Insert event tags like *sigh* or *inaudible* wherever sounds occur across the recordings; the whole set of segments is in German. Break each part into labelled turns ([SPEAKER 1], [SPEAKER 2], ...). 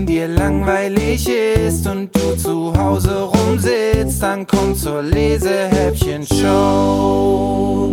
[SPEAKER 1] Wenn dir langweilig ist und du zu Hause rumsitzt, dann komm zur Lesehäppchen-Show.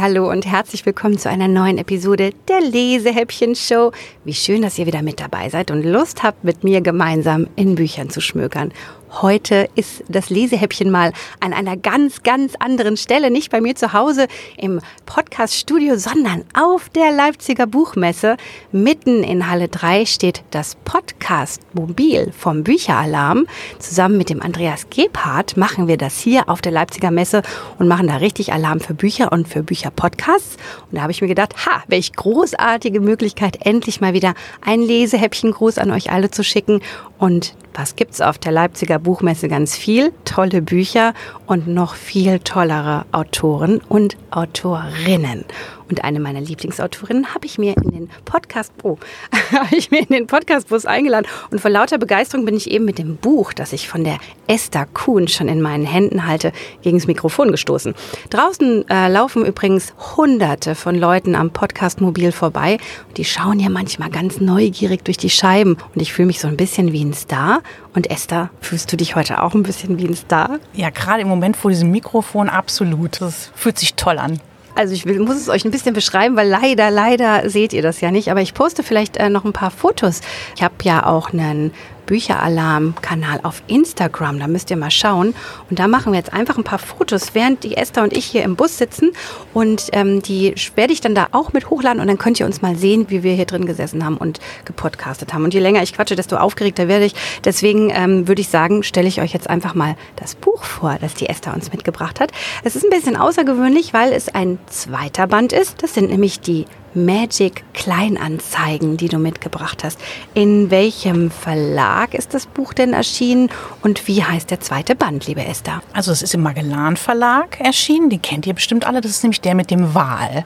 [SPEAKER 2] Hallo und herzlich willkommen zu einer neuen Episode der Lesehäppchen Show. Wie schön, dass ihr wieder mit dabei seid und Lust habt, mit mir gemeinsam in Büchern zu schmökern. Heute ist das Lesehäppchen mal an einer ganz, ganz anderen Stelle, nicht bei mir zu Hause im Podcaststudio, sondern auf der Leipziger Buchmesse. Mitten in Halle 3 steht das Podcast-Mobil vom Bücheralarm. Zusammen mit dem Andreas Gebhardt machen wir das hier auf der Leipziger Messe und machen da richtig Alarm für Bücher und für Bücherpodcasts. Und da habe ich mir gedacht, ha, welch großartige Möglichkeit, endlich mal wieder ein Lesehäppchen-Gruß an euch alle zu schicken. Und was gibt's auf der Leipziger Buchmesse? Ganz viel tolle Bücher und noch viel tollere Autoren und Autorinnen. Und eine meiner Lieblingsautorinnen habe ich mir in den Podcast, oh, *laughs* habe ich mir in den Podcastbus eingeladen. Und vor lauter Begeisterung bin ich eben mit dem Buch, das ich von der Esther Kuhn schon in meinen Händen halte, gegen das Mikrofon gestoßen. Draußen äh, laufen übrigens hunderte von Leuten am Podcastmobil vorbei. Und die schauen ja manchmal ganz neugierig durch die Scheiben. Und ich fühle mich so ein bisschen wie ein Star. Und Esther, fühlst du dich heute auch ein bisschen wie ein Star?
[SPEAKER 3] Ja, gerade im Moment vor diesem Mikrofon absolut. Das fühlt sich toll an.
[SPEAKER 2] Also ich muss es euch ein bisschen beschreiben, weil leider, leider seht ihr das ja nicht. Aber ich poste vielleicht äh, noch ein paar Fotos. Ich habe ja auch einen Bücheralarm-Kanal auf Instagram. Da müsst ihr mal schauen. Und da machen wir jetzt einfach ein paar Fotos, während die Esther und ich hier im Bus sitzen. Und ähm, die werde ich dann da auch mit hochladen. Und dann könnt ihr uns mal sehen, wie wir hier drin gesessen haben und gepodcastet haben. Und je länger ich quatsche, desto aufgeregter werde ich. Deswegen ähm, würde ich sagen, stelle ich euch jetzt einfach mal das Buch vor, das die Esther uns mitgebracht hat. Es ist ein bisschen außergewöhnlich, weil es ein zweiter Band ist. Das sind nämlich die Magic Kleinanzeigen, die du mitgebracht hast. In welchem Verlag ist das Buch denn erschienen und wie heißt der zweite Band, liebe Esther?
[SPEAKER 3] Also es ist im Magellan Verlag erschienen, den kennt ihr bestimmt alle, das ist nämlich der mit dem Wal.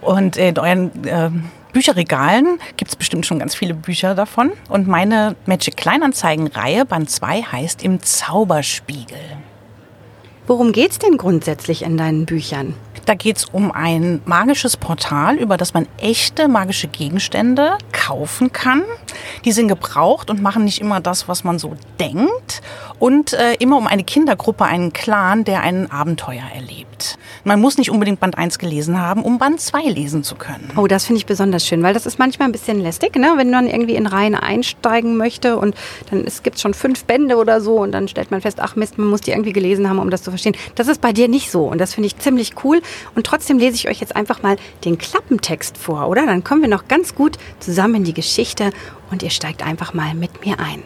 [SPEAKER 3] Und in euren äh, Bücherregalen gibt es bestimmt schon ganz viele Bücher davon. Und meine Magic Kleinanzeigen-Reihe, Band 2, heißt Im Zauberspiegel.
[SPEAKER 2] Worum geht's denn grundsätzlich in deinen Büchern?
[SPEAKER 3] Da geht es um ein magisches Portal, über das man echte magische Gegenstände kaufen kann. Die sind gebraucht und machen nicht immer das, was man so denkt. Und äh, immer um eine Kindergruppe, einen Clan, der ein Abenteuer erlebt. Man muss nicht unbedingt Band 1 gelesen haben, um Band 2 lesen zu können.
[SPEAKER 2] Oh, das finde ich besonders schön, weil das ist manchmal ein bisschen lästig, ne? wenn man irgendwie in Reihen einsteigen möchte und dann es gibt schon fünf Bände oder so und dann stellt man fest, ach Mist, man muss die irgendwie gelesen haben, um das zu verstehen. Das ist bei dir nicht so und das finde ich ziemlich cool. Und trotzdem lese ich euch jetzt einfach mal den Klappentext vor, oder? Dann kommen wir noch ganz gut zusammen in die Geschichte und ihr steigt einfach mal mit mir ein.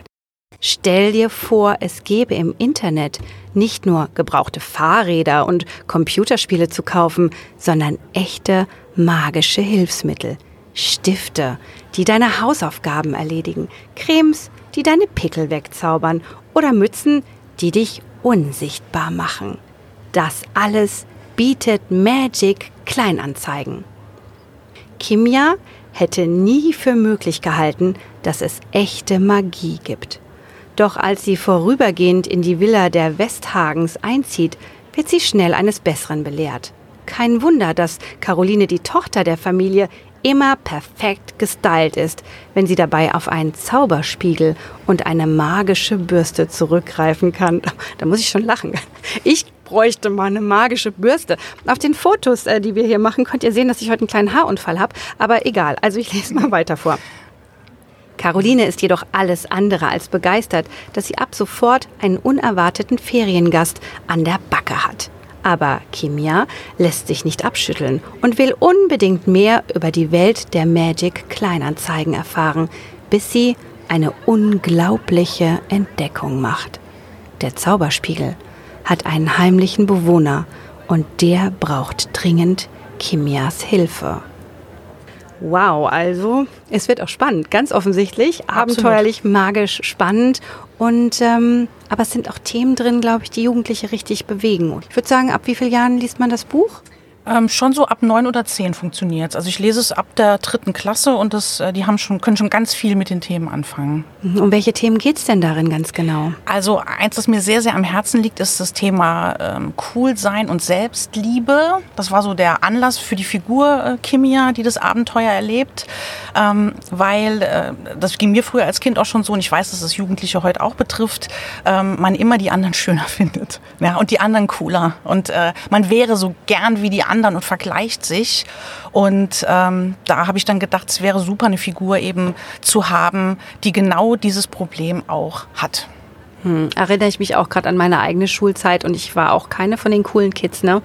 [SPEAKER 2] Stell dir vor, es gäbe im Internet nicht nur gebrauchte Fahrräder und Computerspiele zu kaufen, sondern echte magische Hilfsmittel. Stifte, die deine Hausaufgaben erledigen, Cremes, die deine Pickel wegzaubern oder Mützen, die dich unsichtbar machen. Das alles bietet Magic Kleinanzeigen. Kimia hätte nie für möglich gehalten, dass es echte Magie gibt. Doch als sie vorübergehend in die Villa der Westhagens einzieht, wird sie schnell eines Besseren belehrt. Kein Wunder, dass Caroline, die Tochter der Familie, immer perfekt gestylt ist, wenn sie dabei auf einen Zauberspiegel und eine magische Bürste zurückgreifen kann. *laughs* Da muss ich schon lachen. Ich bräuchte mal eine magische Bürste. Auf den Fotos, äh, die wir hier machen, könnt ihr sehen, dass ich heute einen kleinen Haarunfall habe. Aber egal, also ich lese mal weiter vor. Caroline ist jedoch alles andere als begeistert, dass sie ab sofort einen unerwarteten Feriengast an der Backe hat. Aber Kimia lässt sich nicht abschütteln und will unbedingt mehr über die Welt der Magic Kleinanzeigen erfahren, bis sie eine unglaubliche Entdeckung macht. Der Zauberspiegel hat einen heimlichen Bewohner und der braucht dringend Kimias Hilfe. Wow, also es wird auch spannend, ganz offensichtlich, Absolut. abenteuerlich, magisch, spannend und ähm, aber es sind auch Themen drin, glaube ich, die Jugendliche richtig bewegen. Ich würde sagen, ab wie vielen Jahren liest man das Buch?
[SPEAKER 3] Ähm, schon so ab neun oder zehn funktioniert Also ich lese es ab der dritten Klasse und das, äh, die haben schon, können schon ganz viel mit den Themen anfangen.
[SPEAKER 2] Mhm. Um welche Themen geht es denn darin ganz genau?
[SPEAKER 3] Also eins, das mir sehr, sehr am Herzen liegt, ist das Thema ähm, Cool sein und Selbstliebe. Das war so der Anlass für die Figur äh, Kimia, die das Abenteuer erlebt. Ähm, weil, äh, das ging mir früher als Kind auch schon so und ich weiß, dass es das Jugendliche heute auch betrifft, ähm, man immer die anderen schöner *laughs* findet. Ja, und die anderen cooler. Und äh, man wäre so gern wie die anderen anderen und vergleicht sich. Und ähm, da habe ich dann gedacht, es wäre super, eine Figur eben zu haben, die genau dieses Problem auch hat.
[SPEAKER 2] Hm, erinnere ich mich auch gerade an meine eigene Schulzeit und ich war auch keine von den coolen Kids, ne?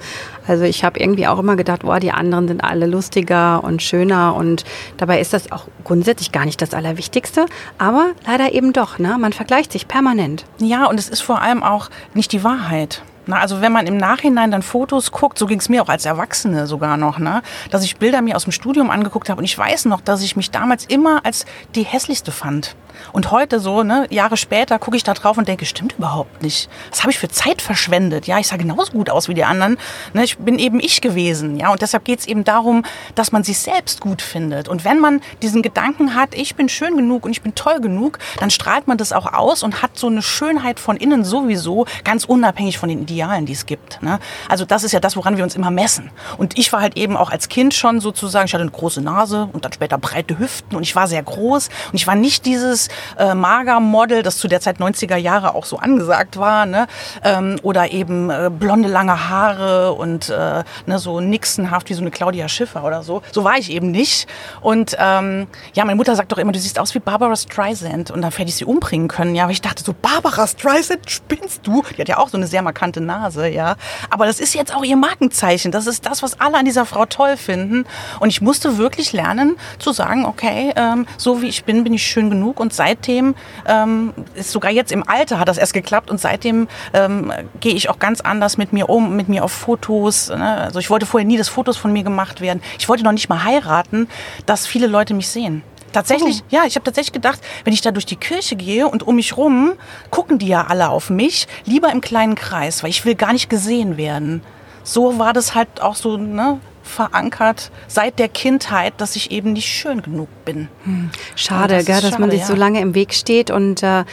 [SPEAKER 2] Also ich habe irgendwie auch immer gedacht, boah, die anderen sind alle lustiger und schöner und dabei ist das auch grundsätzlich gar nicht das Allerwichtigste, aber leider eben doch, ne? Man vergleicht sich permanent.
[SPEAKER 3] Ja, und es ist vor allem auch nicht die Wahrheit. Na, also wenn man im Nachhinein dann Fotos guckt, so ging es mir auch als Erwachsene sogar noch, ne, dass ich Bilder mir aus dem Studium angeguckt habe und ich weiß noch, dass ich mich damals immer als die hässlichste fand. Und heute so, ne, Jahre später, gucke ich da drauf und denke, stimmt überhaupt nicht. Was habe ich für Zeit verschwendet? Ja, ich sah genauso gut aus wie die anderen. Ne, ich bin eben ich gewesen. Ja, und deshalb geht es eben darum, dass man sich selbst gut findet. Und wenn man diesen Gedanken hat, ich bin schön genug und ich bin toll genug, dann strahlt man das auch aus und hat so eine Schönheit von innen sowieso, ganz unabhängig von den Idealen, die es gibt. Ne? Also das ist ja das, woran wir uns immer messen. Und ich war halt eben auch als Kind schon sozusagen, ich hatte eine große Nase und dann später breite Hüften und ich war sehr groß und ich war nicht dieses äh, Mager-Model, das zu der Zeit 90er Jahre auch so angesagt war, ne? Ähm, oder eben äh, blonde, lange Haare und äh, ne, so nixenhaft wie so eine Claudia Schiffer oder so. So war ich eben nicht. Und ähm, ja, meine Mutter sagt doch immer, du siehst aus wie Barbara Streisand. Und dann hätte ich sie umbringen können. Ja, aber ich dachte so, Barbara Streisand, spinnst du? Die hat ja auch so eine sehr markante Nase, ja. Aber das ist jetzt auch ihr Markenzeichen. Das ist das, was alle an dieser Frau toll finden. Und ich musste wirklich lernen zu sagen, okay, ähm, so wie ich bin, bin ich schön genug und seitdem ähm, ist sogar jetzt im Alter hat das erst geklappt und seitdem ähm, gehe ich auch ganz anders mit mir um, mit mir auf Fotos. Ne? Also ich wollte vorher nie, dass Fotos von mir gemacht werden. Ich wollte noch nicht mal heiraten, dass viele Leute mich sehen. Tatsächlich, oh. ja, ich habe tatsächlich gedacht, wenn ich da durch die Kirche gehe und um mich rum gucken die ja alle auf mich, lieber im kleinen Kreis, weil ich will gar nicht gesehen werden. So war das halt auch so, ne, verankert seit der Kindheit, dass ich eben nicht schön genug bin.
[SPEAKER 2] Hm. Schade, das gell, dass schade, man sich ja. so lange im Weg steht und äh,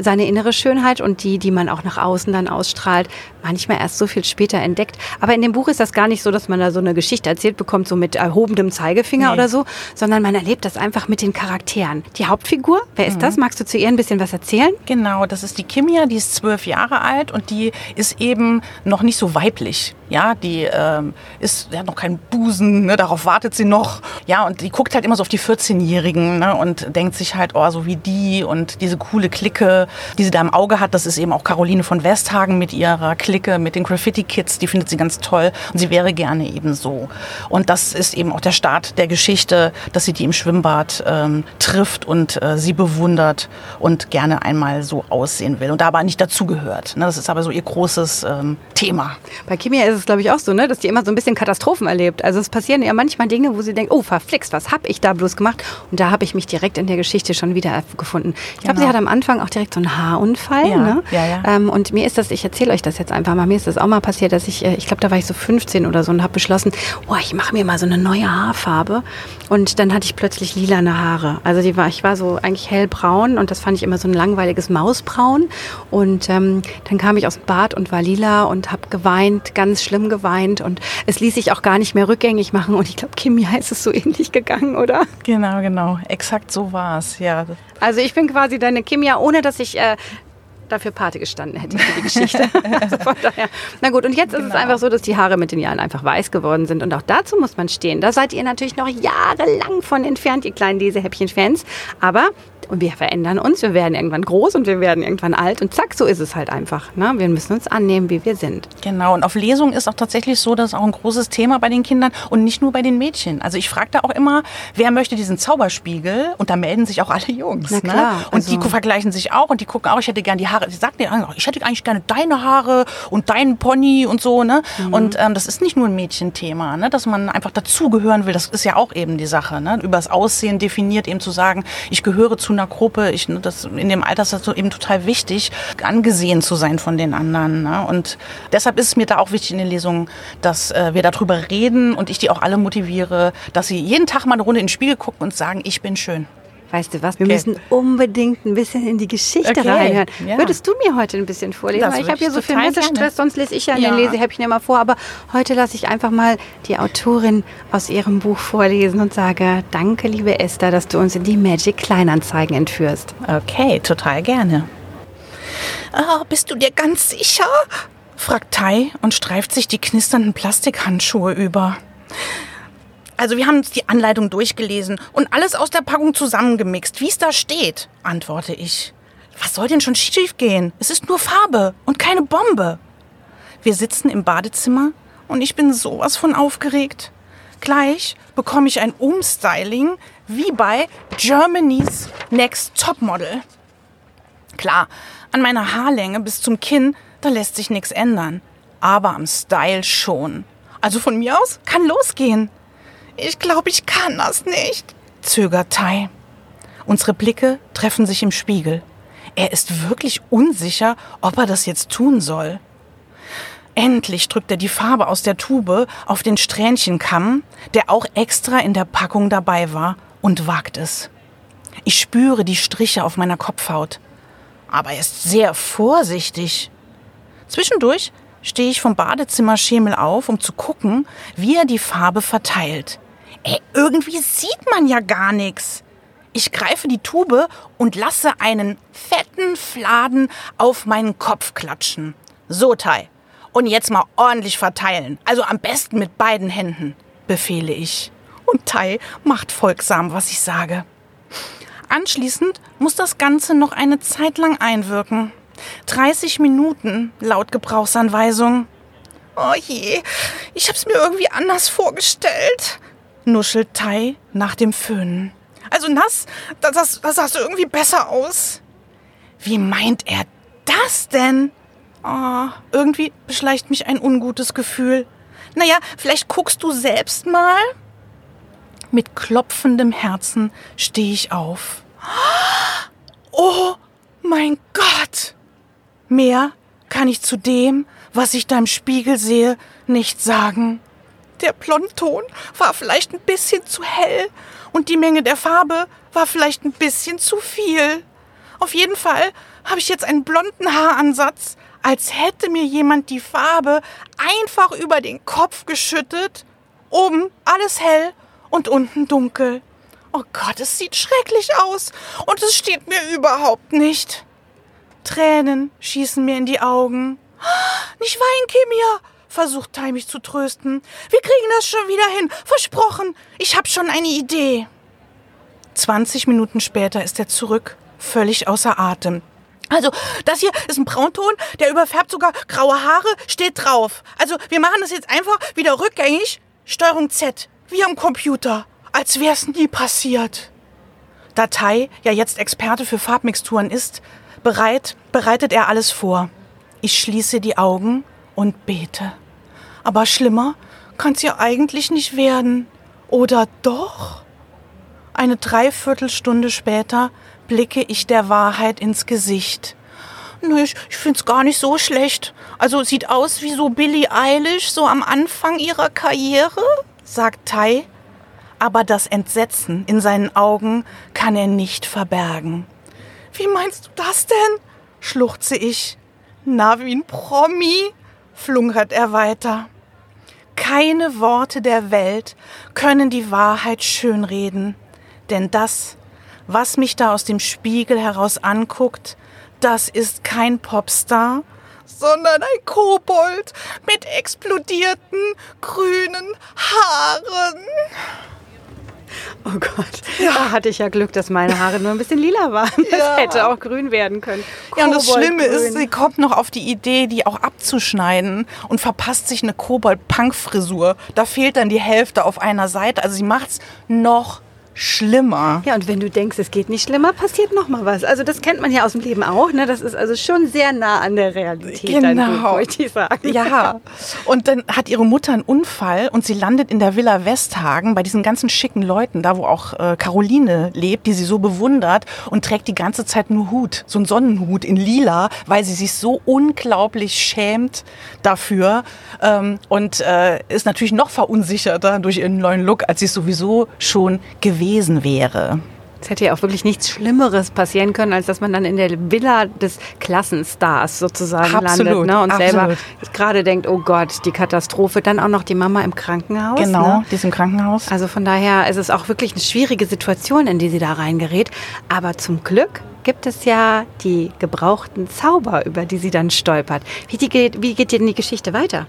[SPEAKER 2] seine innere Schönheit und die, die man auch nach außen dann ausstrahlt, manchmal erst so viel später entdeckt. Aber in dem Buch ist das gar nicht so, dass man da so eine Geschichte erzählt bekommt, so mit erhobenem Zeigefinger nee. oder so, sondern man erlebt das einfach mit den Charakteren. Die Hauptfigur, wer ist mhm. das? Magst du zu ihr ein bisschen was erzählen?
[SPEAKER 3] Genau, das ist die Kimia, die ist zwölf Jahre alt und die ist eben noch nicht so weiblich. Ja, die ähm, ist, die hat noch keinen Busen, ne, darauf wartet sie noch. Ja, und die guckt halt immer so auf die 14-Jährigen ne, und denkt sich halt, oh, so wie die und diese coole Clique, die sie da im Auge hat, das ist eben auch Caroline von Westhagen mit ihrer Clique, mit den Graffiti-Kids, die findet sie ganz toll und sie wäre gerne eben so. Und das ist eben auch der Start der Geschichte, dass sie die im Schwimmbad ähm, trifft und äh, sie bewundert und gerne einmal so aussehen will und da aber nicht dazugehört. Ne, das ist aber so ihr großes ähm, Thema.
[SPEAKER 2] Bei Kimia ist es, glaube ich, auch so, ne? dass die immer so ein bisschen Katastrophen erlebt. Also es passieren ja manchmal Dinge, wo sie denkt, oh, verflixt, was habe ich da bloß gemacht? Und da habe ich mich direkt in der Geschichte schon wieder gefunden. Ich glaube, genau. sie hat am Anfang auch direkt so einen Haarunfall.
[SPEAKER 3] Ja,
[SPEAKER 2] ne?
[SPEAKER 3] ja, ja.
[SPEAKER 2] Ähm, und mir ist das, ich erzähle euch das jetzt einfach mal, mir ist das auch mal passiert, dass ich, äh, ich glaube, da war ich so 15 oder so und habe beschlossen, oh, ich mache mir mal so eine neue Haarfarbe. Und dann hatte ich plötzlich lilane Haare. Also die war, ich war so eigentlich hellbraun und das fand ich immer so ein langweiliges Mausbraun. Und ähm, dann kam ich aus dem Bad und war lila und habe geweint, ganz schlimm geweint und es ließ sich auch gar nicht mehr rückgängig machen und ich glaube, Kimia ist es so ähnlich gegangen, oder?
[SPEAKER 3] Genau, genau. Exakt so war es, ja.
[SPEAKER 2] Also ich bin quasi deine Kimia, ohne dass ich äh, dafür Pate gestanden hätte für die Geschichte. *laughs* also von daher. Na gut, und jetzt genau. ist es genau. einfach so, dass die Haare mit den Jahren einfach weiß geworden sind. Und auch dazu muss man stehen. Da seid ihr natürlich noch jahrelang von entfernt, ihr kleinen Lesehäppchen-Fans. Aber und wir verändern uns, wir werden irgendwann groß und wir werden irgendwann alt und zack, so ist es halt einfach. Ne? Wir müssen uns annehmen, wie wir sind.
[SPEAKER 3] Genau, und auf Lesung ist auch tatsächlich so, dass auch ein großes Thema bei den Kindern und nicht nur bei den Mädchen. Also ich frage da auch immer, wer möchte diesen Zauberspiegel? Und da melden sich auch alle Jungs.
[SPEAKER 2] Na ne? klar,
[SPEAKER 3] ne? Und also die vergleichen sich auch und die gucken auch, ich hätte gerne die Haare. Die sagen dir, ich hätte eigentlich gerne deine Haare und deinen Pony und so. Ne? Mhm. Und ähm, das ist nicht nur ein Mädchenthema, ne? dass man einfach dazugehören will. Das ist ja auch eben die Sache. Ne? Über das Aussehen definiert eben zu sagen, ich gehöre zu einer Gruppe, ich, ne, das, in dem Alter ist das so eben total wichtig, angesehen zu sein von den anderen. Ne? Und deshalb ist es mir da auch wichtig in den Lesungen, dass äh, wir darüber reden und ich die auch alle motiviere, dass sie jeden Tag mal eine Runde in den Spiegel gucken und sagen, ich bin schön.
[SPEAKER 2] Weißt du was? Wir
[SPEAKER 3] Okay.
[SPEAKER 2] müssen unbedingt ein bisschen in die Geschichte
[SPEAKER 3] Okay,
[SPEAKER 2] reinhören.
[SPEAKER 3] ja.
[SPEAKER 2] Würdest du mir heute ein bisschen vorlesen? Ich habe hier so viel Messestress, sonst lese ich ja in
[SPEAKER 3] Ja.
[SPEAKER 2] den Lesehäppchen immer vor. Aber heute lasse ich einfach mal die Autorin aus ihrem Buch vorlesen und sage, danke, liebe Esther, dass du uns in die Magic Kleinanzeigen entführst.
[SPEAKER 3] Okay, total gerne. Ah, bist du dir ganz sicher? fragt Tai und streift sich die knisternden Plastikhandschuhe über. Also wir haben uns die Anleitung durchgelesen und alles aus der Packung zusammengemixt, wie es da steht, antworte ich. Was soll denn schon schief gehen? Es ist nur Farbe und keine Bombe. Wir sitzen im Badezimmer und ich bin sowas von aufgeregt. Gleich bekomme ich ein Umstyling wie bei Germany's Next Topmodel. Klar, an meiner Haarlänge bis zum Kinn, da lässt sich nichts ändern. Aber am Style schon. Also von mir aus kann losgehen. Ich glaube, ich kann das nicht, zögert Tai. Unsere Blicke treffen sich im Spiegel. Er ist wirklich unsicher, ob er das jetzt tun soll. Endlich drückt er die Farbe aus der Tube auf den Strähnchenkamm, der auch extra in der Packung dabei war, und wagt es. Ich spüre die Striche auf meiner Kopfhaut. Aber er ist sehr vorsichtig. Zwischendurch stehe ich vom Badezimmerschemel auf, um zu gucken, wie er die Farbe verteilt. Ey, irgendwie sieht man ja gar nichts. Ich greife die Tube und lasse einen fetten Fladen auf meinen Kopf klatschen. So, Tai. Und jetzt mal ordentlich verteilen. Also am besten mit beiden Händen, befehle ich. Und Tai macht folgsam, was ich sage. Anschließend muss das Ganze noch eine Zeit lang einwirken. 30 Minuten laut Gebrauchsanweisung. Oh je, ich hab's mir irgendwie anders vorgestellt, nuschelt Tai nach dem Föhnen. Also nass, das, das, das sah so irgendwie besser aus. Wie meint er das denn? Oh, irgendwie beschleicht mich ein ungutes Gefühl. Naja, vielleicht guckst du selbst mal? Mit klopfendem Herzen stehe ich auf. Oh mein Gott! Mehr kann ich zu dem, was ich da im Spiegel sehe, nicht sagen. Der Blondton war vielleicht ein bisschen zu hell und die Menge der Farbe war vielleicht ein bisschen zu viel. Auf jeden Fall habe ich jetzt einen blonden Haaransatz, als hätte mir jemand die Farbe einfach über den Kopf geschüttet. Oben alles hell und unten dunkel. Oh Gott, es sieht schrecklich aus und es steht mir überhaupt nicht. Tränen schießen mir in die Augen. Nicht weinen, Kimia, versucht Tai mich zu trösten. Wir kriegen das schon wieder hin. Versprochen. Ich habe schon eine Idee. 20 Minuten später ist er zurück, völlig außer Atem. Also, das hier ist ein Braunton, der überfärbt sogar graue Haare, steht drauf. Also, wir machen das jetzt einfach wieder rückgängig. Steuerung Z, wie am Computer, als wär's nie passiert. Da Tai ja jetzt Experte für Farbmixturen ist, bereit, bereitet er alles vor. Ich schließe die Augen und bete. Aber schlimmer kann's ja eigentlich nicht werden. Oder doch? Eine Dreiviertelstunde später blicke ich der Wahrheit ins Gesicht. Na, ich, ich find's gar nicht so schlecht. Also sieht aus wie so Billie Eilish, so am Anfang ihrer Karriere, sagt Tai. Aber das Entsetzen in seinen Augen kann er nicht verbergen. Wie meinst du das denn? schluchze ich. Na, wie ein Promi, flunkert er weiter. Keine Worte der Welt können die Wahrheit schönreden, denn das, was mich da aus dem Spiegel heraus anguckt, das ist kein Popstar, sondern ein Kobold mit explodierten grünen Haaren.
[SPEAKER 2] Oh Gott, da hatte ich ja Glück, dass meine Haare nur ein bisschen lila waren. Das
[SPEAKER 3] Ja.
[SPEAKER 2] hätte auch grün werden können.
[SPEAKER 3] Ja, und das Schlimme ist, sie kommt noch auf die Idee, die auch abzuschneiden und verpasst sich eine Kobold-Punk-Frisur. Da fehlt dann die Hälfte auf einer Seite. Also sie macht's noch schlimmer.
[SPEAKER 2] Ja, und wenn du denkst, es geht nicht schlimmer, passiert noch mal was. Also das kennt man ja aus dem Leben auch. Ne? Das ist also schon sehr nah an der Realität.
[SPEAKER 3] Genau.
[SPEAKER 2] möchte ich sagen.
[SPEAKER 3] Ja. Und dann hat ihre Mutter einen Unfall und sie landet in der Villa Westhagen bei diesen ganzen schicken Leuten, da wo auch äh, Caroline lebt, die sie so bewundert und trägt die ganze Zeit nur Hut, so einen Sonnenhut in lila, weil sie sich so unglaublich schämt dafür ähm, und äh, ist natürlich noch verunsicherter durch ihren neuen Look, als sie es sowieso schon gewesen wäre.
[SPEAKER 2] Es hätte ja auch wirklich nichts Schlimmeres passieren können, als dass man dann in der Villa des Klassenstars sozusagen
[SPEAKER 3] Absolut,
[SPEAKER 2] landet ne? und selber
[SPEAKER 3] absolut.
[SPEAKER 2] gerade denkt, oh Gott, die Katastrophe. Dann auch noch die Mama im Krankenhaus.
[SPEAKER 3] Genau,
[SPEAKER 2] Ne?
[SPEAKER 3] die ist im Krankenhaus.
[SPEAKER 2] Also von daher ist es auch wirklich eine schwierige Situation, in die sie da reingerät. Aber zum Glück gibt es ja die gebrauchten Zauber, über die sie dann stolpert. Wie, die geht, wie geht denn die Geschichte weiter?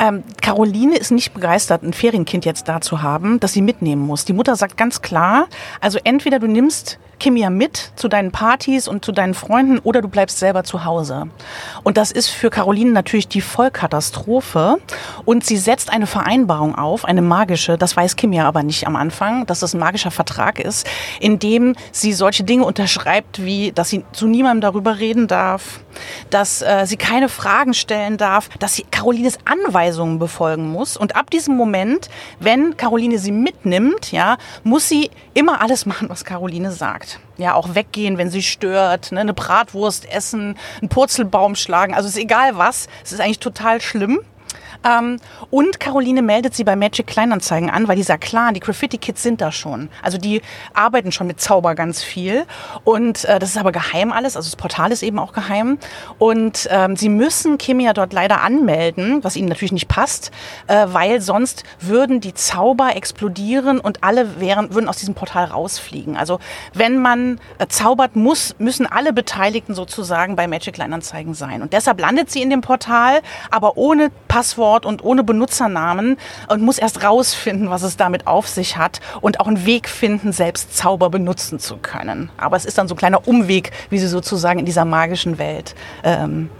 [SPEAKER 3] Ähm, Caroline ist nicht begeistert, ein Ferienkind jetzt da zu haben, das sie mitnehmen muss. Die Mutter sagt ganz klar, also entweder du nimmst Kimia mit zu deinen Partys und zu deinen Freunden oder du bleibst selber zu Hause. Und das ist für Caroline natürlich die Vollkatastrophe. Und sie setzt eine Vereinbarung auf, eine magische, das weiß Kimia aber nicht am Anfang, dass das ein magischer Vertrag ist, in dem sie solche Dinge unterschreibt, wie, dass sie zu niemandem darüber reden darf, dass äh, sie keine Fragen stellen darf, dass sie Carolines Anweisungen befolgen muss. Und ab diesem Moment, wenn Caroline sie mitnimmt, ja, muss sie immer alles machen, was Caroline sagt. Ja, auch weggehen, wenn sie stört, ne, eine Bratwurst essen, einen Purzelbaum schlagen. Also ist egal was. Es ist eigentlich total schlimm. Ähm, und Caroline meldet sie bei Magic Kleinanzeigen an, weil die sagt, klar, die Graffiti Kids sind da schon. Also die arbeiten schon mit Zauber ganz viel. Und äh, das ist aber geheim alles. Also das Portal ist eben auch geheim. Und ähm, sie müssen Kimia dort leider anmelden, was ihnen natürlich nicht passt, äh, weil sonst würden die Zauber explodieren und alle wären, würden aus diesem Portal rausfliegen. Also wenn man äh, zaubert, muss, müssen alle Beteiligten sozusagen bei Magic Kleinanzeigen sein. Und deshalb landet sie in dem Portal, aber ohne Passwort und ohne Benutzernamen und muss erst rausfinden, was es damit auf sich hat und auch einen Weg finden, selbst Zauber benutzen zu können. Aber es ist dann so ein kleiner Umweg, wie sie sozusagen in dieser magischen Welt ähm,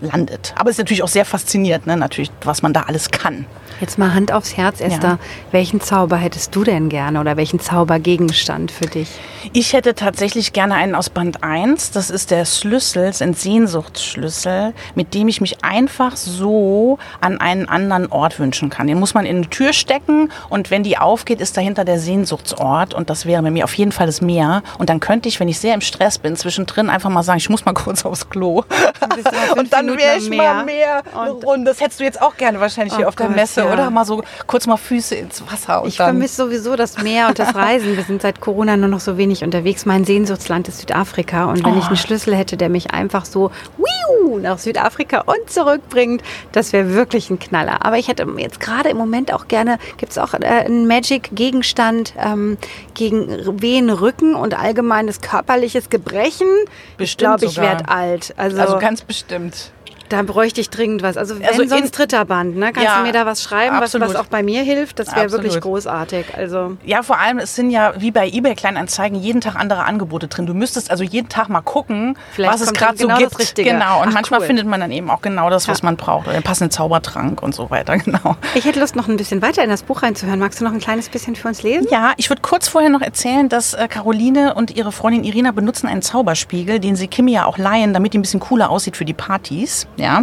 [SPEAKER 3] landet. Aber es ist natürlich auch sehr fasziniert, ne? natürlich, was man da alles kann.
[SPEAKER 2] Jetzt mal Hand aufs Herz, Esther.
[SPEAKER 3] Ja.
[SPEAKER 2] Welchen Zauber hättest du denn gerne oder welchen Zaubergegenstand für dich?
[SPEAKER 3] Ich hätte tatsächlich gerne einen aus Band 1. Das ist der Schlüssel, ein Sehnsuchtsschlüssel, mit dem ich mich einfach so an einen anderen Ort wünschen kann. Den muss man in eine Tür stecken und wenn die aufgeht, ist dahinter der Sehnsuchtsort und das wäre bei mir auf jeden Fall das Meer. Und dann könnte ich, wenn ich sehr im Stress bin, zwischendrin einfach mal sagen, ich muss mal kurz aufs Klo. *laughs* Und dann wäre ich
[SPEAKER 2] Meer.
[SPEAKER 3] mal mehr eine
[SPEAKER 2] Und-
[SPEAKER 3] Runde. Das hättest du jetzt auch gerne wahrscheinlich hier
[SPEAKER 2] Oh
[SPEAKER 3] auf der
[SPEAKER 2] Gott,
[SPEAKER 3] Messe,
[SPEAKER 2] ja.
[SPEAKER 3] oder? Mal so kurz mal Füße ins Wasser und
[SPEAKER 2] Ich vermisse sowieso das Meer und das Reisen. Wir sind seit Corona nur noch so wenig unterwegs. Mein Sehnsuchtsland ist Südafrika. Und wenn ich
[SPEAKER 3] Oh.
[SPEAKER 2] einen Schlüssel hätte, der mich einfach so wiu, nach Südafrika und zurückbringt, das wäre wirklich ein Knaller. Aber ich hätte jetzt gerade im Moment auch gerne, gibt es auch äh, einen Magic-Gegenstand ähm, gegen Wehen, Rücken und allgemeines körperliches Gebrechen. ich
[SPEAKER 3] Bestimmt
[SPEAKER 2] glaube, ich werde alt. Also,
[SPEAKER 3] also ganz bestimmt.
[SPEAKER 2] Da bräuchte ich dringend was. Also wenn
[SPEAKER 3] Also
[SPEAKER 2] sonst dritter Band, ne? Kannst
[SPEAKER 3] Ja,
[SPEAKER 2] du mir da was schreiben, was, was auch bei mir hilft? Das wäre wirklich großartig. Also
[SPEAKER 3] Ja, vor allem, es sind ja wie bei eBay Kleinanzeigen jeden Tag andere Angebote drin. Du müsstest also jeden Tag mal gucken,
[SPEAKER 2] Vielleicht
[SPEAKER 3] was es gerade so
[SPEAKER 2] genau das
[SPEAKER 3] gibt.
[SPEAKER 2] Richtige.
[SPEAKER 3] Genau. Und
[SPEAKER 2] Ach,
[SPEAKER 3] manchmal
[SPEAKER 2] cool.
[SPEAKER 3] findet man dann eben auch genau das, was
[SPEAKER 2] Ja.
[SPEAKER 3] man braucht. Oder den passenden Zaubertrank und so weiter. *laughs* Genau.
[SPEAKER 2] Ich hätte Lust, noch ein bisschen weiter in das Buch reinzuhören. Magst du noch ein kleines bisschen für uns lesen?
[SPEAKER 3] Ja, ich würde kurz vorher noch erzählen, dass äh, Caroline und ihre Freundin Irina benutzen einen Zauberspiegel, den sie Kimi ja auch leihen, damit die ein bisschen cooler aussieht für die Partys. Ja.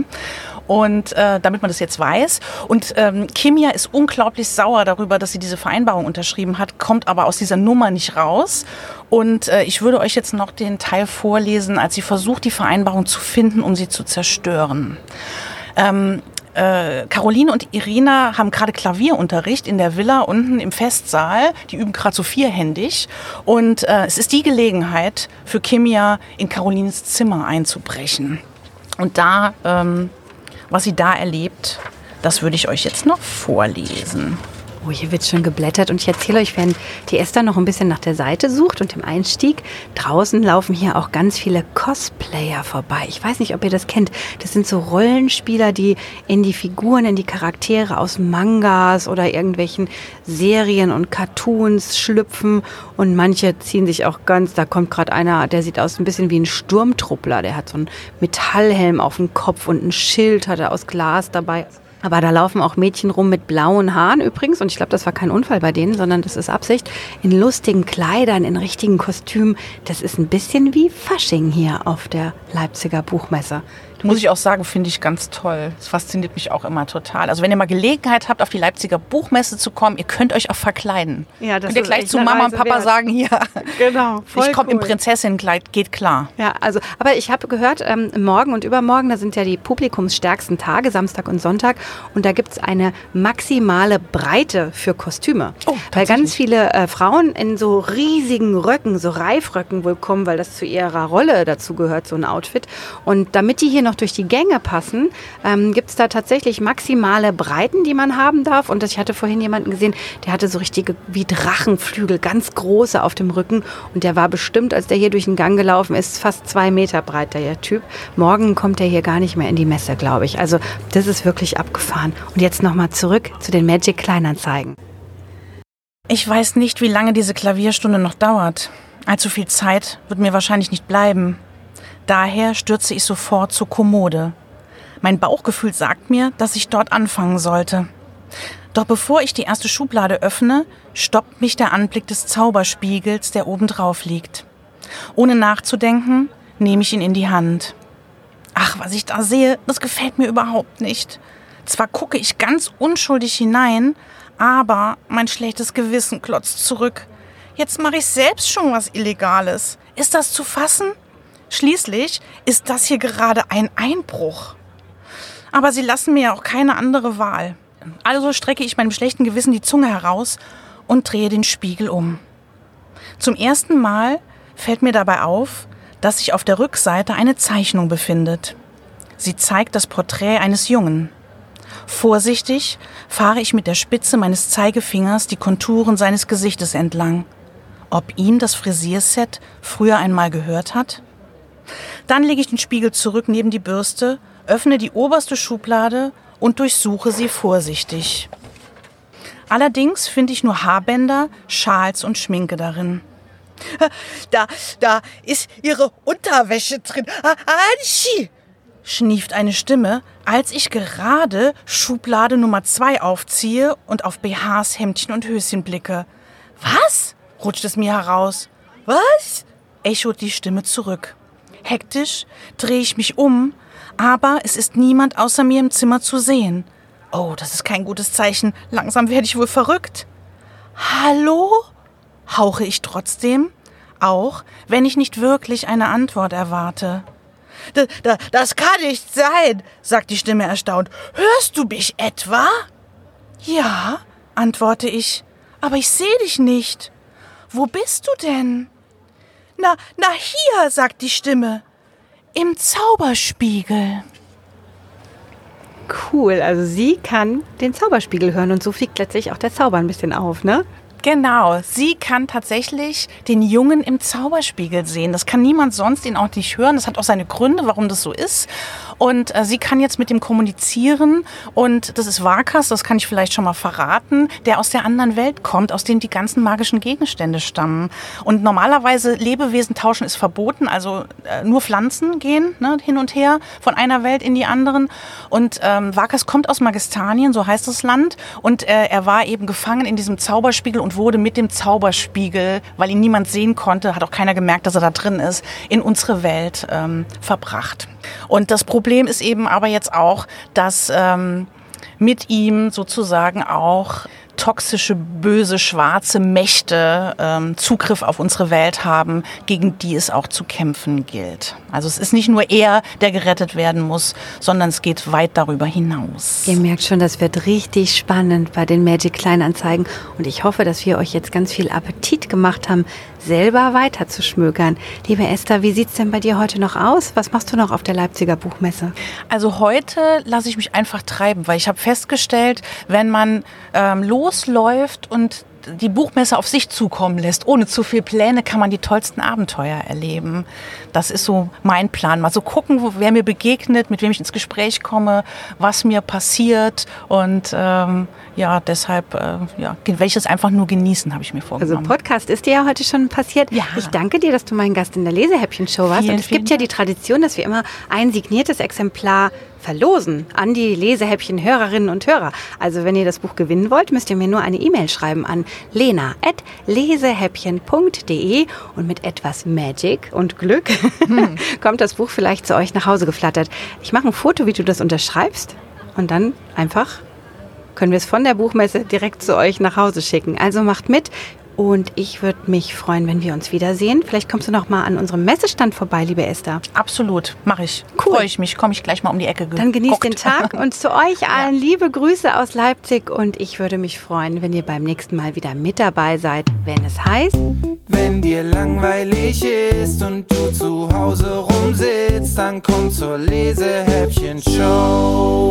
[SPEAKER 3] Und äh, damit man das jetzt weiß. Und ähm, Kimia ist unglaublich sauer darüber, dass sie diese Vereinbarung unterschrieben hat, kommt aber aus dieser Nummer nicht raus. Und äh, ich würde euch jetzt noch den Teil vorlesen, als sie versucht, die Vereinbarung zu finden, um sie zu zerstören. Ähm, äh, Caroline und Irina haben gerade Klavierunterricht in der Villa unten im Festsaal. Die üben gerade so vierhändig. Und äh, es ist die Gelegenheit für Kimia, in Carolines Zimmer einzubrechen. Und da, ähm, was sie da erlebt, das würde ich euch jetzt noch vorlesen.
[SPEAKER 2] Oh, hier wird schon geblättert und ich erzähle euch, während die Esther noch ein bisschen nach der Seite sucht und dem Einstieg, draußen laufen hier auch ganz viele Cosplayer vorbei. Ich weiß nicht, ob ihr das kennt. Das sind so Rollenspieler, die in die Figuren, in die Charaktere aus Mangas oder irgendwelchen Serien und Cartoons schlüpfen und manche ziehen sich auch ganz, da kommt gerade einer, der sieht aus ein bisschen wie ein Sturmtruppler, der hat so einen Metallhelm auf dem Kopf und ein Schild hat er aus Glas dabei. Aber da laufen auch Mädchen rum mit blauen Haaren übrigens. Und ich glaube, das war kein Unfall bei denen, sondern das ist Absicht. In lustigen Kleidern, in richtigen Kostümen. Das ist ein bisschen wie Fasching hier auf der Leipziger Buchmesse.
[SPEAKER 3] Muss ich auch sagen, finde ich ganz toll. Das fasziniert mich auch immer total. Also wenn ihr mal Gelegenheit habt, auf die Leipziger Buchmesse zu kommen, ihr könnt euch auch verkleiden.
[SPEAKER 2] Ja, das
[SPEAKER 3] könnt ihr gleich zu Mama und Papa
[SPEAKER 2] wert.
[SPEAKER 3] sagen, hier,
[SPEAKER 2] Genau, *laughs*
[SPEAKER 3] ich komme im Prinzessinnenkleid, geht klar.
[SPEAKER 2] Ja, also, aber ich habe gehört, ähm, morgen und übermorgen, da sind ja die publikumsstärksten Tage, Samstag und Sonntag, und da gibt es eine maximale Breite für Kostüme.
[SPEAKER 3] Oh,
[SPEAKER 2] weil ganz viele äh, Frauen in so riesigen Röcken, so Reifröcken wohl kommen, weil das zu ihrer Rolle dazu gehört, so ein Outfit. Und damit die hier noch durch die Gänge passen, ähm, gibt es da tatsächlich maximale Breiten, die man haben darf. Und ich hatte vorhin jemanden gesehen, der hatte so richtige wie Drachenflügel, ganz große auf dem Rücken. Und der war bestimmt, als der hier durch den Gang gelaufen ist, fast zwei Meter breit, der Typ. Morgen kommt er hier gar nicht mehr in die Messe, glaube ich. Also das ist wirklich abgefahren. Und jetzt nochmal zurück zu den Magic Kleinanzeigen.
[SPEAKER 3] Ich weiß nicht, wie lange diese Klavierstunde noch dauert. Allzu viel Zeit wird mir wahrscheinlich nicht bleiben. Daher stürze ich sofort zur Kommode. Mein Bauchgefühl sagt mir, dass ich dort anfangen sollte. Doch bevor ich die erste Schublade öffne, stoppt mich der Anblick des Zauberspiegels, der oben drauf liegt. Ohne nachzudenken, nehme ich ihn in die Hand. Ach, was ich da sehe, das gefällt mir überhaupt nicht. Zwar gucke ich ganz unschuldig hinein, aber mein schlechtes Gewissen klotzt zurück. Jetzt mache ich selbst schon was Illegales. Ist das zu fassen? Schließlich ist das hier gerade ein Einbruch. Aber sie lassen mir ja auch keine andere Wahl. Also strecke ich meinem schlechten Gewissen die Zunge heraus und drehe den Spiegel um. Zum ersten Mal fällt mir dabei auf, dass sich auf der Rückseite eine Zeichnung befindet. Sie zeigt das Porträt eines Jungen. Vorsichtig fahre ich mit der Spitze meines Zeigefingers die Konturen seines Gesichtes entlang. Ob ihn das Frisierset früher einmal gehört hat? Dann lege ich den Spiegel zurück neben die Bürste, öffne die oberste Schublade und durchsuche sie vorsichtig. Allerdings finde ich nur Haarbänder, Schals und Schminke darin.
[SPEAKER 4] Da, da ist ihre Unterwäsche drin. Ah, Anschi!
[SPEAKER 3] schnieft eine Stimme, als ich gerade Schublade Nummer zwei aufziehe und auf BHs, Hemdchen und Höschen blicke. Was? rutscht es mir heraus.
[SPEAKER 4] Was?
[SPEAKER 3] echot die Stimme zurück. Hektisch drehe ich mich um, aber es ist niemand außer mir im Zimmer zu sehen. Oh, das ist kein gutes Zeichen. Langsam werde ich wohl verrückt. Hallo? hauche ich trotzdem, auch wenn ich nicht wirklich eine Antwort erwarte.
[SPEAKER 4] Da, das kann nicht sein, sagt die Stimme erstaunt. Hörst du mich etwa?
[SPEAKER 3] Ja, antworte ich, aber ich sehe dich nicht. Wo bist du denn?
[SPEAKER 4] Na, na hier, sagt die Stimme.
[SPEAKER 3] Im Zauberspiegel.
[SPEAKER 2] Cool, also sie kann den Zauberspiegel hören und so fliegt letztlich auch der Zauber ein bisschen auf, ne?
[SPEAKER 3] Genau, sie kann tatsächlich den Jungen im Zauberspiegel sehen. Das kann niemand sonst ihn auch nicht hören. Das hat auch seine Gründe, warum das so ist. Und äh, sie kann jetzt mit ihm kommunizieren. Und das ist Vakas, das kann ich vielleicht schon mal verraten, der aus der anderen Welt kommt, aus dem die ganzen magischen Gegenstände stammen. Und normalerweise Lebewesen tauschen ist verboten, also äh, nur Pflanzen gehen ne, hin und her von einer Welt in die anderen. Und ähm, Vakas kommt aus Magestanien, so heißt das Land. Und äh, er war eben gefangen in diesem Zauberspiegel und wurde mit dem Zauberspiegel, weil ihn niemand sehen konnte, hat auch keiner gemerkt, dass er da drin ist, in unsere Welt ähm, verbracht. Und das Problem ist eben aber jetzt auch, dass ähm, mit ihm sozusagen auch toxische, böse, schwarze Mächte ähm, Zugriff auf unsere Welt haben, gegen die es auch zu kämpfen gilt. Also es ist nicht nur er, der gerettet werden muss, sondern es geht weit darüber hinaus.
[SPEAKER 2] Ihr merkt schon, das wird richtig spannend bei den Magic Kleinanzeigen und ich hoffe, dass wir euch jetzt ganz viel Appetit gemacht haben, selber weiter zu schmökern. Liebe Esther, wie sieht's denn bei dir heute noch aus? Was machst du noch auf der Leipziger Buchmesse?
[SPEAKER 3] Also heute lasse ich mich einfach treiben, weil ich habe festgestellt, wenn man ähm, losläuft und die Buchmesse auf sich zukommen lässt, ohne zu viel Pläne, kann man die tollsten Abenteuer erleben. Das ist so mein Plan. Mal so gucken, wo, wer mir begegnet, mit wem ich ins Gespräch komme, was mir passiert. Und ähm, ja, deshalb äh, ja, werde ich das einfach nur genießen, habe ich mir
[SPEAKER 2] Also
[SPEAKER 3] vorgenommen.
[SPEAKER 2] Podcast ist dir ja heute schon passiert.
[SPEAKER 3] Ja.
[SPEAKER 2] Ich danke dir, dass du mein Gast in der Lesehäppchen-Show warst.
[SPEAKER 3] Vielen,
[SPEAKER 2] und es gibt ja die Tradition, dass wir immer ein signiertes Exemplar verlosen an die Lesehäppchen-Hörerinnen und Hörer. Also wenn ihr das Buch gewinnen wollt, müsst ihr mir nur eine E-Mail schreiben an lena.lesehäppchen.de und mit etwas Magic und Glück *laughs* kommt das Buch vielleicht zu euch nach Hause geflattert. Ich mache ein Foto, wie du das unterschreibst und dann einfach können wir es von der Buchmesse direkt zu euch nach Hause schicken. Also macht mit. Und ich würde mich freuen, wenn wir uns wiedersehen. Vielleicht kommst du noch mal an unserem Messestand vorbei, liebe Esther.
[SPEAKER 3] Absolut, mache ich.
[SPEAKER 2] Cool.
[SPEAKER 3] Freue ich mich, komme ich gleich mal um die Ecke
[SPEAKER 2] Dann genießt den. Tag *laughs* und zu euch allen liebe Grüße aus Leipzig. Und ich würde mich freuen, wenn ihr beim nächsten Mal wieder mit dabei seid, wenn es heißt,
[SPEAKER 1] Wenn dir langweilig ist und du zu Hause rumsitzt, dann komm zur Lesehäppchen-Show.